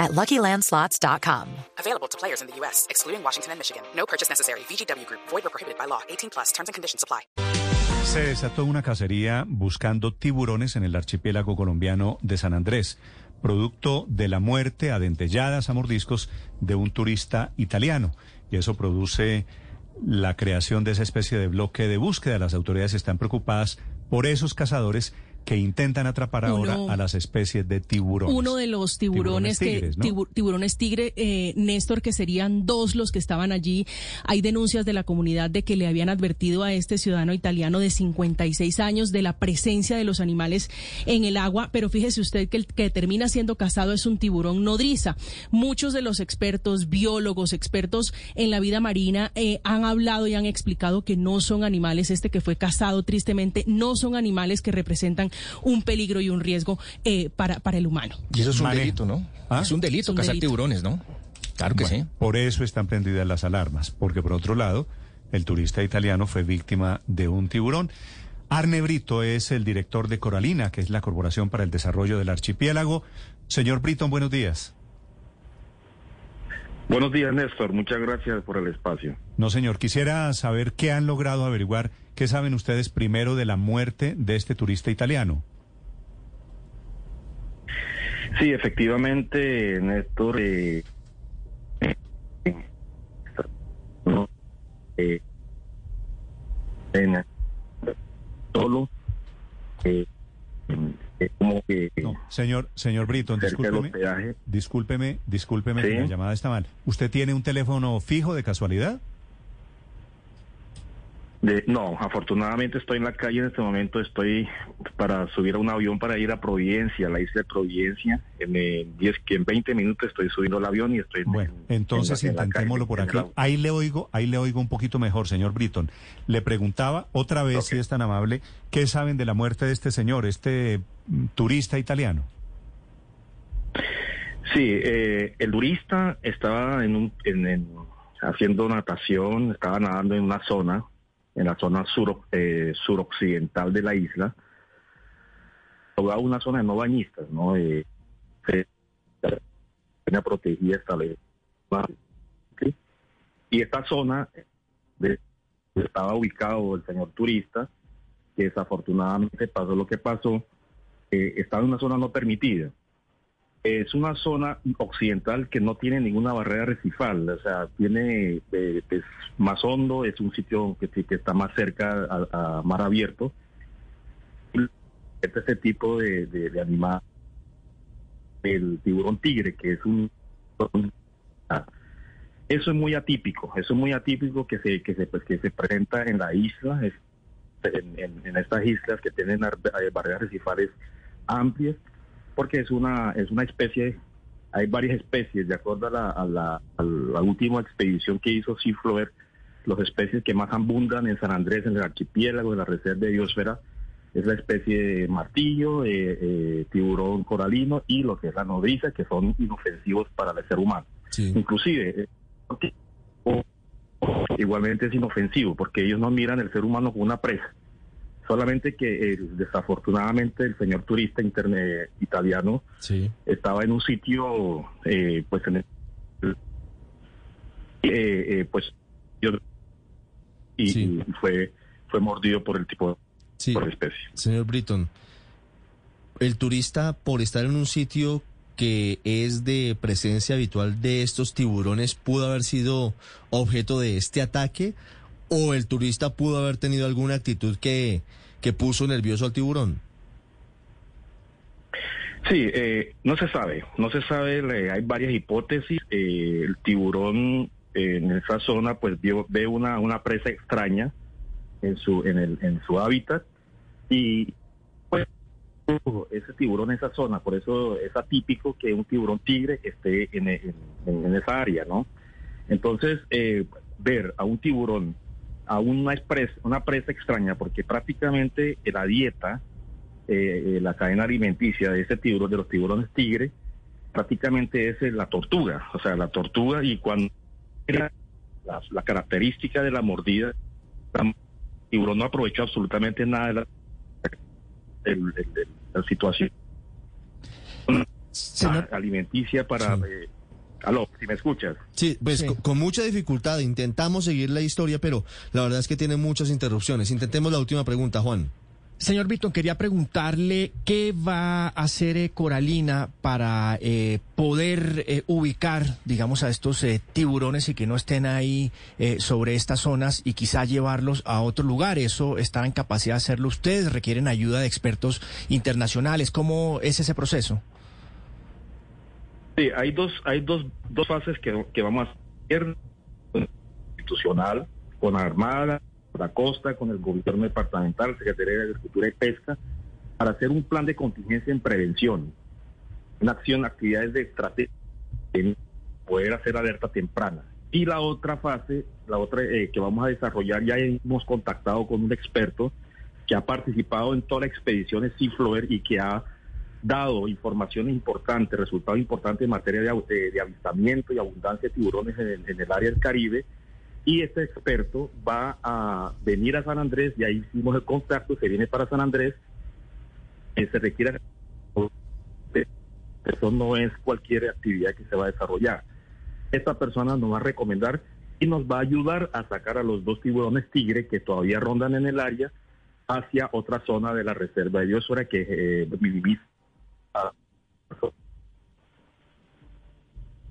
at LuckyLandSlots.com. Available to players in the U.S., excluding Washington and Michigan. No purchase necessary. VGW Group. Void or prohibited by law. 18 plus. Terms and conditions apply. Se desató una cacería buscando tiburones en el archipiélago colombiano de San Andrés, producto de la muerte a dentelladas, a mordiscos, de un turista italiano. Y eso produce la creación de esa especie de bloque de búsqueda. Las autoridades están preocupadas por esos cazadores que intentan atrapar ahora Uno- a las especies de tiburones. Uno de los tiburones, tigres, que tiburones tigre, eh, Néstor, que serían dos los que estaban allí. Hay denuncias de la comunidad de que le habían advertido a este ciudadano italiano de 56 años de la presencia de los animales en el agua, pero fíjese usted que el que termina siendo cazado es un tiburón nodriza. Muchos de los expertos, biólogos, expertos en la vida marina eh, han hablado y han explicado que no son animales, este que fue cazado tristemente, no son animales que representan un peligro y un riesgo eh, para, para el humano. Y eso es un delito, ¿no? ¿Ah? Es un delito Es un cazar delito. tiburones, ¿no? Claro que Bueno, sí. Por eso están prendidas las alarmas, porque por otro lado, el turista italiano fue víctima de un tiburón. Arne Brito es el director de Coralina, que es la Corporación para el Desarrollo del Archipiélago. Señor Britton, buenos días. Buenos días, Néstor. Muchas gracias por el espacio. No, señor, quisiera saber qué han logrado averiguar, qué saben ustedes primero de la muerte de este turista italiano. Sí, efectivamente, Néstor. eh, eh, en- solo. eh, es como que No, señor, señor del discúlpeme, discúlpeme, discúlpeme Sí. que la llamada está mal. ¿Usted tiene un teléfono fijo de casualidad? De, no, afortunadamente estoy en la calle en este momento. Estoy para subir a un avión para ir a Providencia, a la isla de Providencia. En, eh, 10, que en 20 minutos estoy subiendo el avión y estoy. en- Bueno, en- entonces en la- en la intentémoslo calle, por en aquí. Ahí le oigo, ahí le oigo un poquito mejor, señor Britton. Le preguntaba otra vez, si es tan amable, ¿qué saben de la muerte de este señor, este mm, turista italiano? Sí, eh, el turista estaba en un, en, en- haciendo natación, estaba nadando en una zona, en la zona sur, eh, suroccidental de la isla, toda una zona de no bañistas, ¿no? Eh, una protegida establecida. ¿sí? Y esta zona de- estaba ubicado el señor turista, que desafortunadamente pasó lo que pasó, eh, estaba en una zona no permitida es una zona occidental que no tiene ninguna barrera recifal, o sea, tiene eh, es más hondo, es un sitio que, que está más cerca a, mar abierto. Este, tipo de, de, animal, el tiburón tigre, que es un eso es muy atípico, eso es muy atípico que se que se pues, que se presenta en la isla, en, en- en estas islas que tienen eh, barreras recifales amplias porque es una es una especie hay varias especies de acuerdo a la, a la, a la última expedición que hizo Seaflower las especies que más abundan en San Andrés en el archipiélago en la reserva de biosfera es la especie de martillo eh, eh, tiburón coralino y lo que es la nodriza que son inofensivos para el ser humano. Inclusive eh, igualmente es inofensivo porque ellos no miran el ser humano como una presa solamente que eh, desafortunadamente el señor turista italiano Sí. estaba en un sitio eh, pues en el, eh, eh, pues y, Sí. y fue fue mordido por el tipo Sí, por la especie señor Britton. El turista, por estar en un sitio que es de presencia habitual de estos tiburones, pudo haber sido objeto de este ataque o el turista pudo haber tenido alguna actitud que, que puso nervioso al tiburón. Sí, eh, no se sabe, no se sabe, le- hay varias hipótesis. eh, el tiburón eh, en esa zona pues vio- ve una, una presa extraña en su, en, el, en su hábitat y pues ese tiburón en esa zona, por eso es atípico que un tiburón tigre esté en, en- en- esa área, ¿no? Entonces, eh, ver a un tiburón a una, presa, una presa extraña, porque prácticamente la dieta, eh, la cadena alimenticia de ese tiburón, de los tiburones tigre, prácticamente es la tortuga, o sea, la tortuga y cuando la, la característica de la mordida, el tiburón no aprovechó absolutamente nada de la, la situación alimenticia para... Eh, aló, si me escuchas. Sí, pues Con, con, mucha dificultad intentamos seguir la historia, pero la verdad es que tiene muchas interrupciones. Intentemos la última pregunta, Juan. Señor Víctor, quería preguntarle qué va a hacer eh, Coralina para eh, poder eh, ubicar, digamos, a estos tiburones y que no estén ahí sobre estas zonas y quizá llevarlos a otro lugar. ¿Eso está en capacidad de hacerlo ustedes? ¿Requieren ayuda de expertos internacionales? ¿Cómo es ese proceso? Sí, hay dos, hay dos, dos fases que, que vamos a hacer institucional, con Armada, la costa, con el gobierno departamental, Secretaría de Agricultura y Pesca, para hacer un plan de contingencia en prevención, una acción, actividades de estrategia, poder hacer alerta temprana. Y la otra fase, la otra eh, que vamos a desarrollar, ya hemos contactado con un experto que ha participado en todas las expediciones Seaflower y que ha dado información importante, resultados importantes en materia de, avistamiento y abundancia de tiburones en el área del Caribe y este experto va a venir a San Andrés, y ahí hicimos el contacto, se viene para San Andrés, se requiere, eso no es cualquier actividad que se va a desarrollar. Esta persona nos va a recomendar y nos va a ayudar a sacar a los dos tiburones tigre que todavía rondan en el área hacia otra zona de la reserva de biosfera que eh,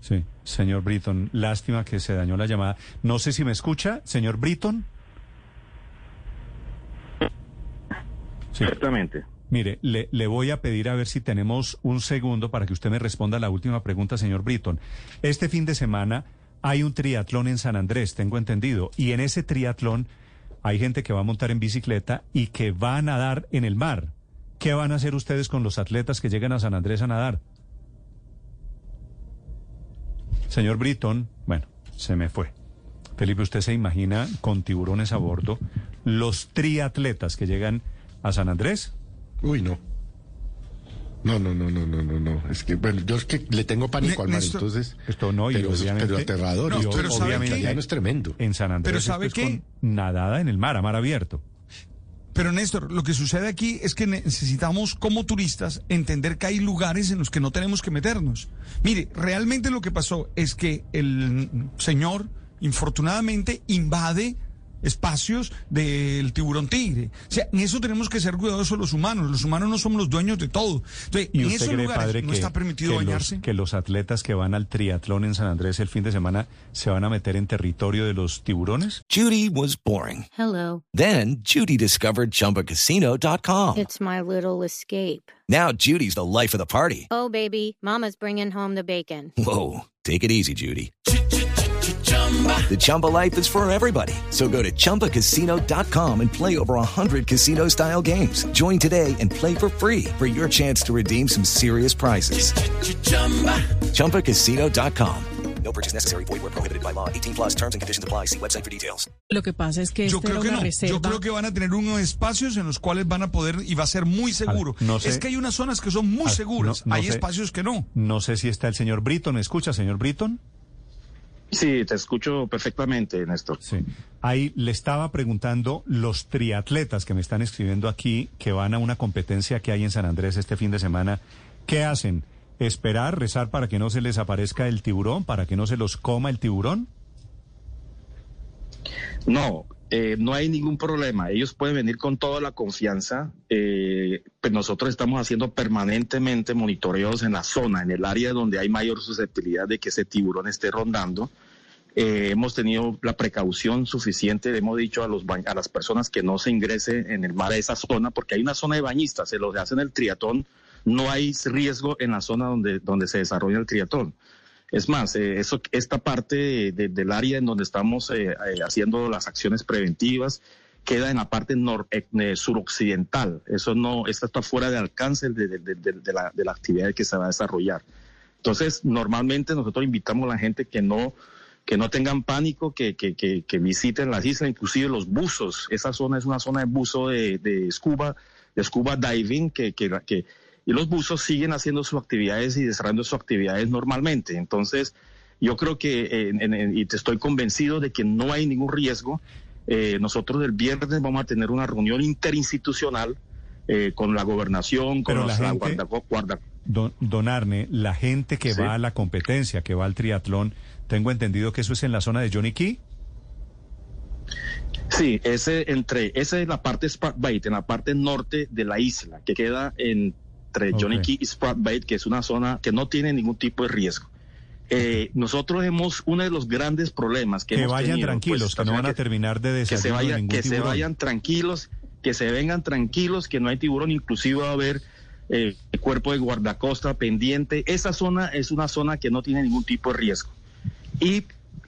Sí, señor Britton, lástima que se dañó la llamada. No sé si me escucha, señor Britton. Sí. Exactamente. Mire, le, le, voy a pedir a ver si tenemos un segundo para que usted me responda a la última pregunta, señor Britton. Este fin de semana hay un triatlón en San Andrés, tengo entendido, y en ese triatlón hay gente que va a montar en bicicleta y que va a nadar en el mar. ¿Qué van a hacer ustedes con los atletas que llegan a San Andrés a nadar? Señor Britton, bueno, se me fue. Felipe, ¿usted se imagina con tiburones a bordo los triatletas que llegan a San Andrés? Uy, no. No, no, no, no, no, no, no. Es que, bueno, yo es que le tengo pánico al mar, entonces. Esto no, y pero, obviamente. Pero aterrador. No, pero obviamente, es tremendo. En San Andrés. Pero ¿sabe qué? Con nadada en el mar, a mar abierto. Pero Néstor, lo que sucede aquí es que necesitamos como turistas entender que hay lugares en los que no tenemos que meternos. Mire, realmente lo que pasó es que el señor, infortunadamente, invade espacios del tiburón tigre. O sea, en eso tenemos que ser cuidadosos los humanos. Los humanos no somos los dueños de todo. Entonces, ¿Y en usted esos cree, lugares padre, no que, está permitido que bañarse. Los, que los atletas que van al triatlón en San Andrés el fin de semana se van a meter en territorio de los tiburones? Judy was boring. Hello. Then Judy discovered ChumbaCasino.com. It's my little escape. Now Judy's the life of the party. Oh, baby, mama's bringing home the bacon. Whoa, take it easy, Judy. The Chumba life is for everybody. So go to ChumbaCasino.com and play over 100 casino style games. Join today and play for free for your chance to redeem some serious prizes. ChumbaCasino.com. No purchase necessary. Void where prohibited by law. 18 plus terms and conditions apply. See website for details. Lo que pasa es que Yo esta creo era que una no. reserva. Yo creo que van a tener unos espacios en los cuales van a poder y va a ser muy seguro. no sé. Es que hay unas zonas que son muy Ah, seguras. no- no hay sé. espacios que no. No sé si está el señor Britton. ¿Me escucha, señor Britton? Sí, te escucho perfectamente, Néstor. Sí. Ahí le estaba preguntando los triatletas que me están escribiendo aquí, que van a una competencia que hay en San Andrés este fin de semana. ¿Qué hacen? ¿Esperar, rezar para que no se les aparezca el tiburón, para que no se los coma el tiburón? No, eh, no hay ningún problema. Ellos pueden venir con toda la confianza. Eh, pues nosotros estamos haciendo permanentemente monitoreos en la zona, en el área donde hay mayor susceptibilidad de que ese tiburón esté rondando. Eh, hemos tenido la precaución suficiente, hemos dicho a, los a las personas que no se ingrese en el mar a esa zona, porque hay una zona de bañistas, se los hacen el triatón, no hay riesgo en la zona donde, donde se desarrolla el triatón. Es más, eh, eso, esta parte de- de- del área en donde estamos eh, eh, haciendo las acciones preventivas queda en la parte nor, eh, suroccidental. Eso no, esto está fuera de alcance de, la, de la actividad que se va a desarrollar. Entonces, normalmente nosotros invitamos a la gente que no que no tengan pánico, que, que, que, visiten las islas, inclusive los buzos. Esa zona es una zona de buzo de, de scuba, de scuba diving, que, que, y los buzos siguen haciendo sus actividades y desarrollando sus actividades normalmente. Entonces, yo creo que, en- en- y te estoy convencido de que no hay ningún riesgo. Eh, nosotros el viernes vamos a tener una reunión interinstitucional eh, con la gobernación, con Pero la los- la gente- guarda- guarda- Don, don Arne, la gente que Sí. va a la competencia, que va al triatlón, tengo entendido que eso es en la zona de Johnny Key. Sí, ese entre, esa es la parte Bait, en la parte norte de la isla, que queda entre Johnny. Key y Sprat Bait, que es una zona que no tiene ningún tipo de riesgo. Eh, nosotros hemos, uno de los grandes problemas que, Que hemos vayan tenido, tranquilos, pues, que no van a terminar de que se vayan, que se vayan tranquilos, que se vengan tranquilos, que no hay tiburón, inclusive va a haber eh, el cuerpo de guardacosta pendiente. Esa zona es una zona que no tiene ningún tipo de riesgo. Y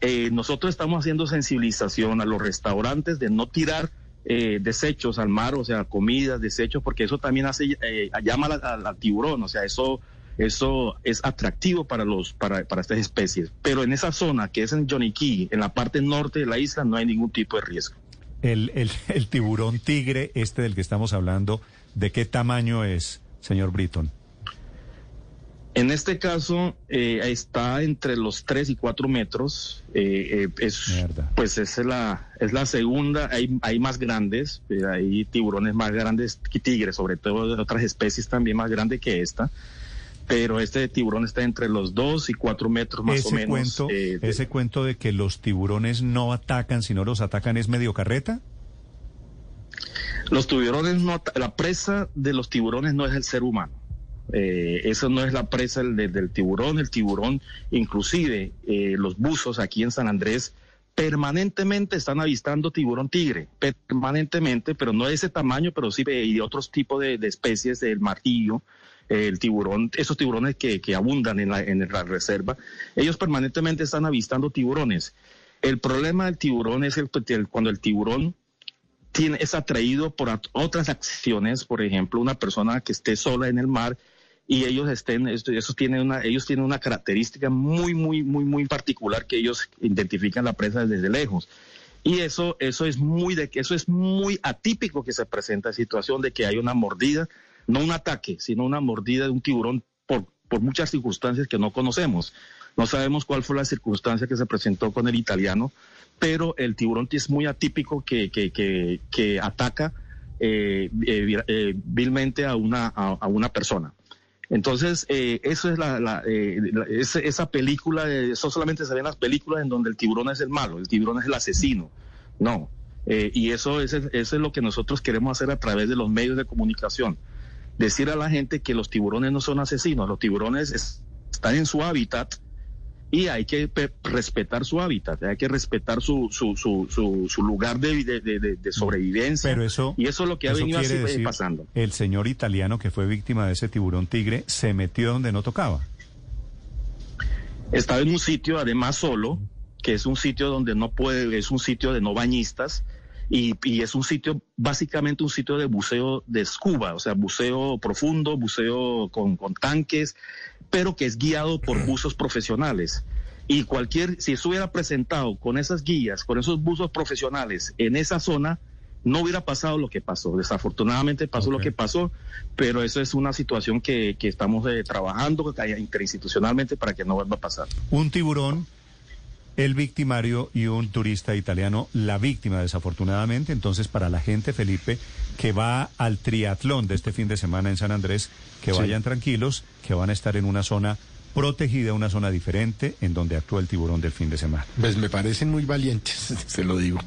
eh, nosotros estamos haciendo sensibilización a los restaurantes de no tirar eh, desechos al mar, o sea, comidas, desechos, porque eso también hace eh, llama al, tiburón, o sea, eso eso es atractivo para los para, para estas especies. Pero en esa zona que es en Key, en la parte norte de la isla, no hay ningún tipo de riesgo. El, el, el tiburón tigre, este del que estamos hablando, ¿de qué tamaño es, señor Britton? En este caso eh, está entre los 3 y 4 metros. eh, eh, es, Mierda. pues es la, es la segunda. Hay, hay más grandes, hay tiburones más grandes que tigres, sobre todo de otras especies también más grandes que esta. Pero este tiburón está entre los 2 y 4 metros más ese o menos. cuento, eh, de- ese cuento de que los tiburones no atacan, sino los atacan es medio carreta. Los tiburones no, la presa de los tiburones no es el ser humano. Eh, eso no es la presa del, del- tiburón. El tiburón, inclusive eh, los buzos aquí en San Andrés, permanentemente están avistando tiburón tigre, permanentemente, pero no de ese tamaño, pero sí de, de otros tipos de, de especies, del martillo, el tiburón, esos tiburones que, que abundan en la, en la reserva, ellos permanentemente están avistando tiburones. El problema del tiburón es el, el- cuando el tiburón tiene, es atraído por otras acciones, por ejemplo, una persona que esté sola en el mar y ellos estén, eso tiene una, ellos tienen una característica muy, muy, muy, muy particular que ellos identifican la presa desde lejos. Y eso, eso es muy de eso es muy atípico que se presenta situación de que hay una mordida, no un ataque, sino una mordida de un tiburón por, por muchas circunstancias que no conocemos. No sabemos cuál fue la circunstancia que se presentó con el italiano, pero el tiburón es muy atípico que, que, que, que ataca eh, eh, eh, vilmente a una, a una persona. Entonces, eh, eso es la, la, eh, esa película, eso solamente se ve en las películas en donde el tiburón es el malo, el tiburón es el asesino. No. Eh, y eso, es, eso es lo que nosotros queremos hacer a través de los medios de comunicación. Decir a la gente que los tiburones no son asesinos, los tiburones es- están en su hábitat y hay que pe- respetar su hábitat, hay que respetar su, su, su, su, su lugar de, de, de- de sobrevivencia. Pero eso, y eso es lo que ha venido así eh, decir, pasando. El señor italiano que fue víctima de ese tiburón tigre se metió donde no tocaba. Estaba en un sitio, además solo, que es un sitio donde no puede, es un sitio de no bañistas y, y es un sitio, básicamente un sitio de buceo de scuba, o sea, buceo profundo, buceo con, con tanques, pero que es guiado por buzos profesionales. Y cualquier, si eso hubiera presentado con esas guías, con esos buzos profesionales en esa zona, no hubiera pasado lo que pasó. Desafortunadamente pasó lo que pasó, pero eso es una situación que, que estamos eh, trabajando interinstitucionalmente para que no vuelva a pasar. Un tiburón, el victimario y un turista italiano, la víctima desafortunadamente. Entonces, para la gente, Felipe, que va al triatlón de este fin de semana en San Andrés, que Sí. vayan tranquilos, que van a estar en una zona protegida, una zona diferente en donde actúa el tiburón del fin de semana. Pues me parecen muy valientes, se lo digo.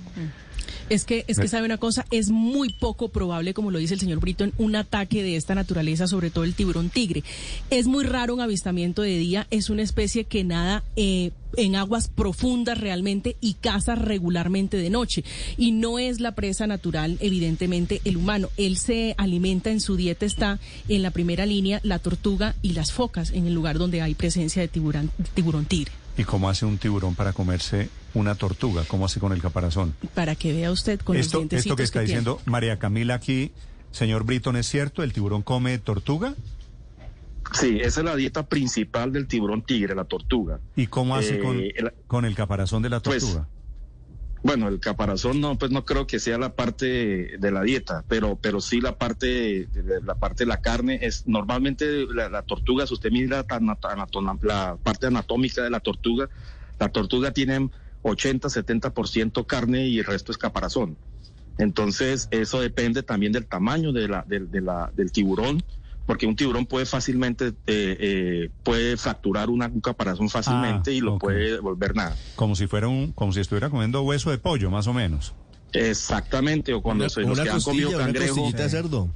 Es que, es que sabe una cosa, es muy poco probable, como lo dice el señor Britton, un ataque de esta naturaleza, sobre todo el tiburón tigre. Es muy raro un avistamiento de día, es una especie que nada eh, en aguas profundas realmente y caza regularmente de noche. Y no es la presa natural, evidentemente, el humano. Él se alimenta en su dieta, está en la primera línea la tortuga y las focas, en el lugar donde hay presencia de tiburón, tiburón tigre. ¿Y cómo hace un tiburón para comerse una tortuga? ¿Cómo hace con el caparazón? Para que vea usted con Esto, los dientecitos esto que está diciendo María Camila aquí, señor Britton, ¿es cierto? ¿El tiburón come tortuga? Sí, esa es la dieta principal del tiburón tigre, la tortuga. ¿Y cómo hace Eh, con, el- con el caparazón de la Pues, tortuga? Bueno, el caparazón no, pues no creo que sea la parte de la dieta, pero, pero sí la parte, la parte de la carne es normalmente la, tortuga, si usted mira la, parte anatómica de la tortuga, la tortuga tiene 80, 70% carne y el resto es caparazón. Entonces, eso depende también del tamaño del tiburón, porque un tiburón puede fácilmente, eh, eh, puede fracturar una- un caparazón fácilmente Ah, y lo puede volver nada. Como si fuera un, como si estuviera comiendo hueso de pollo, más o menos. Exactamente, o cuando Una, se, los una que han comido una cangrejo. costillita de cerdo.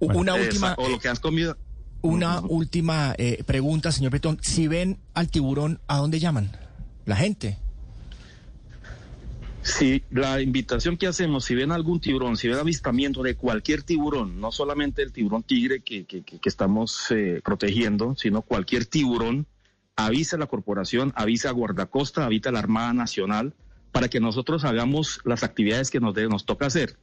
Una Esa- última, o lo que has comido. una última eh, pregunta, señor Bretón. Si ven al tiburón, ¿a dónde llaman? La gente. Si la invitación que hacemos, si ven algún tiburón, si ven avistamiento de cualquier tiburón, no solamente el tiburón tigre que, que- estamos eh, protegiendo, sino cualquier tiburón, avisa a la corporación, avisa a Guardacosta, avisa a la Armada Nacional, para que nosotros hagamos las actividades que nos, de- nos toca hacer.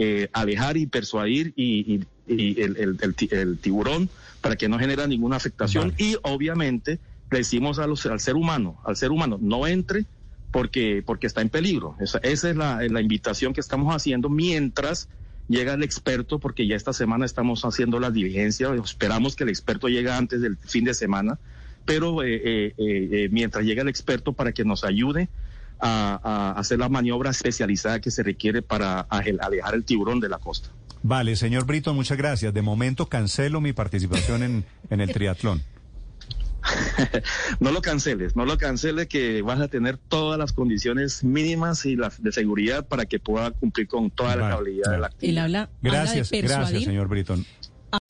eh, alejar y persuadir y, y- y el, el- el ti- el tiburón para que no genera ninguna afectación y obviamente le decimos a los, al ser humano, al ser humano, no entre porque, porque está en peligro. Esa, es la, invitación que estamos haciendo mientras llega el experto, porque ya esta semana estamos haciendo la diligencia, esperamos que el experto llegue antes del fin de semana, pero eh, eh, eh, eh, mientras llega el experto para que nos ayude a, hacer la maniobra especializada que se requiere para ale- alejar el tiburón de la costa. Vale, señor Brito, muchas gracias. De momento cancelo mi participación en el triatlón. No lo canceles, no lo canceles que vas a tener todas las condiciones mínimas y las de seguridad para que pueda cumplir con toda la Vale, habilidad de la Él habla, habla de Gracias, gracias, señor Britton.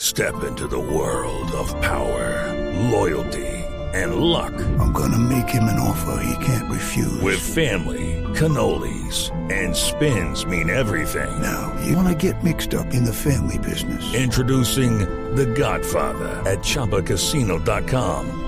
Step into the world of power, loyalty, and luck. I'm gonna make him an offer he can't refuse. With family, cannolis, and spins mean everything. Now, you wanna get mixed up in the family business. Introducing The Godfather at ChumbaCasino.com.